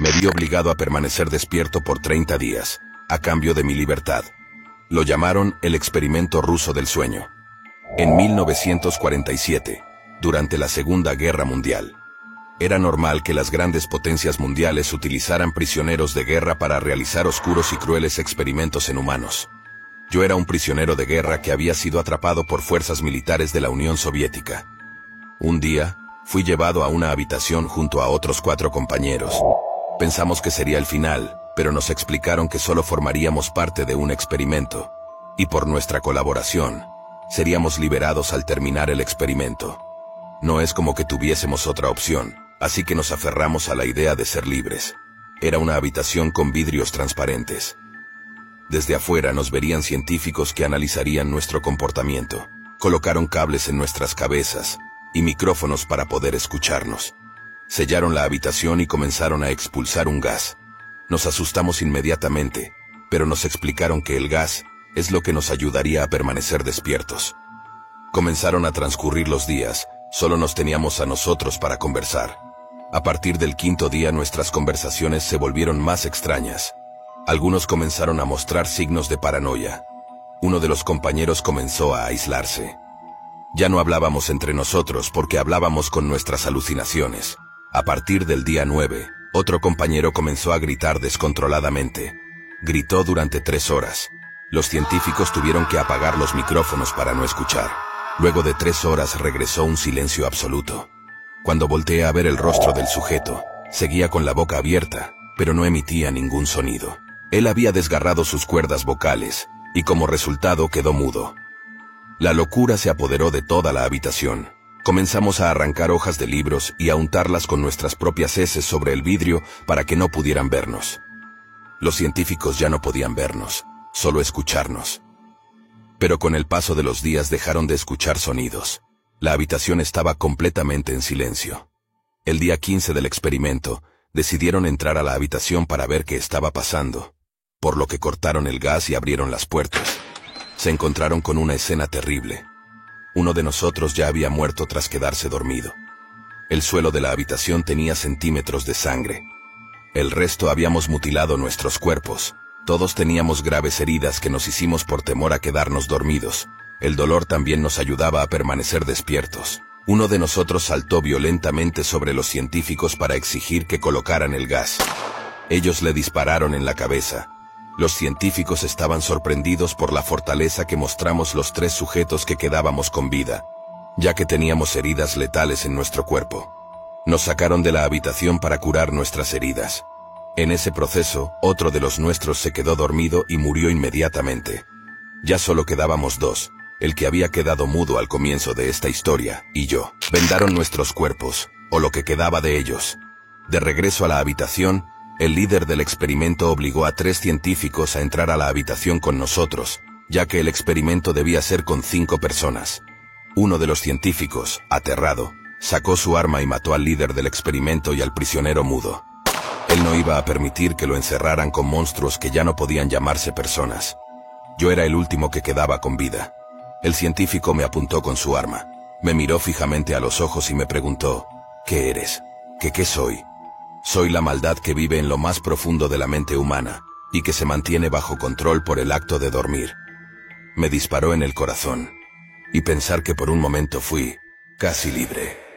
Me vi obligado a permanecer despierto por 30 días, a cambio de mi libertad. Lo llamaron el experimento ruso del sueño. En 1947, durante la Segunda Guerra Mundial, era normal que las grandes potencias mundiales utilizaran prisioneros de guerra para realizar oscuros y crueles experimentos en humanos. Yo era un prisionero de guerra que había sido atrapado por fuerzas militares de la Unión Soviética. Un día, fui llevado a una habitación junto a otros cuatro compañeros. Pensamos que sería el final, pero nos explicaron que solo formaríamos parte de un experimento, y por nuestra colaboración, seríamos liberados al terminar el experimento. No es como que tuviésemos otra opción, así que nos aferramos a la idea de ser libres. Era una habitación con vidrios transparentes. Desde afuera nos verían científicos que analizarían nuestro comportamiento. Colocaron cables en nuestras cabezas y micrófonos para poder escucharnos. Sellaron la habitación y comenzaron a expulsar un gas. Nos asustamos inmediatamente, pero nos explicaron que el gas es lo que nos ayudaría a permanecer despiertos. Comenzaron a transcurrir los días, solo nos teníamos a nosotros para conversar. A partir del quinto día nuestras conversaciones se volvieron más extrañas. Algunos comenzaron a mostrar signos de paranoia. Uno de los compañeros comenzó a aislarse. Ya no hablábamos entre nosotros porque hablábamos con nuestras alucinaciones. A partir del día 9, otro compañero comenzó a gritar descontroladamente. Gritó durante tres horas. Los científicos tuvieron que apagar los micrófonos para no escuchar. Luego de tres horas regresó un silencio absoluto. Cuando volteé a ver el rostro del sujeto, seguía con la boca abierta, pero no emitía ningún sonido. Él había desgarrado sus cuerdas vocales, y como resultado quedó mudo. La locura se apoderó de toda la habitación. Comenzamos a arrancar hojas de libros y a untarlas con nuestras propias heces sobre el vidrio para que no pudieran vernos. Los científicos ya no podían vernos, solo escucharnos. Pero con el paso de los días dejaron de escuchar sonidos. La habitación estaba completamente en silencio. El día 15 del experimento, decidieron entrar a la habitación para ver qué estaba pasando, por lo que cortaron el gas y abrieron las puertas. Se encontraron con una escena terrible. Uno de nosotros ya había muerto tras quedarse dormido. El suelo de la habitación tenía centímetros de sangre. El resto habíamos mutilado nuestros cuerpos. Todos teníamos graves heridas que nos hicimos por temor a quedarnos dormidos, el dolor también nos ayudaba a permanecer despiertos. Uno de nosotros saltó violentamente sobre los científicos para exigir que colocaran el gas. Ellos le dispararon en la cabeza. Los científicos estaban sorprendidos por la fortaleza que mostramos los tres sujetos que quedábamos con vida, ya que teníamos heridas letales en nuestro cuerpo. Nos sacaron de la habitación para curar nuestras heridas. En ese proceso, otro de los nuestros se quedó dormido y murió inmediatamente. Ya solo quedábamos dos, el que había quedado mudo al comienzo de esta historia, y yo. Vendaron nuestros cuerpos, o lo que quedaba de ellos. De regreso a la habitación, el líder del experimento obligó a tres científicos a entrar a la habitación con nosotros, ya que el experimento debía ser con cinco personas. Uno de los científicos, aterrado, sacó su arma y mató al líder del experimento y al prisionero mudo. Él no iba a permitir que lo encerraran con monstruos que ya no podían llamarse personas. Yo era el último que quedaba con vida. El científico me apuntó con su arma. Me miró fijamente a los ojos y me preguntó, ¿qué eres? ¿Qué qué soy? Soy la maldad que vive en lo más profundo de la mente humana y que se mantiene bajo control por el acto de dormir. Me disparó en el corazón y pensar que por un momento fui casi libre.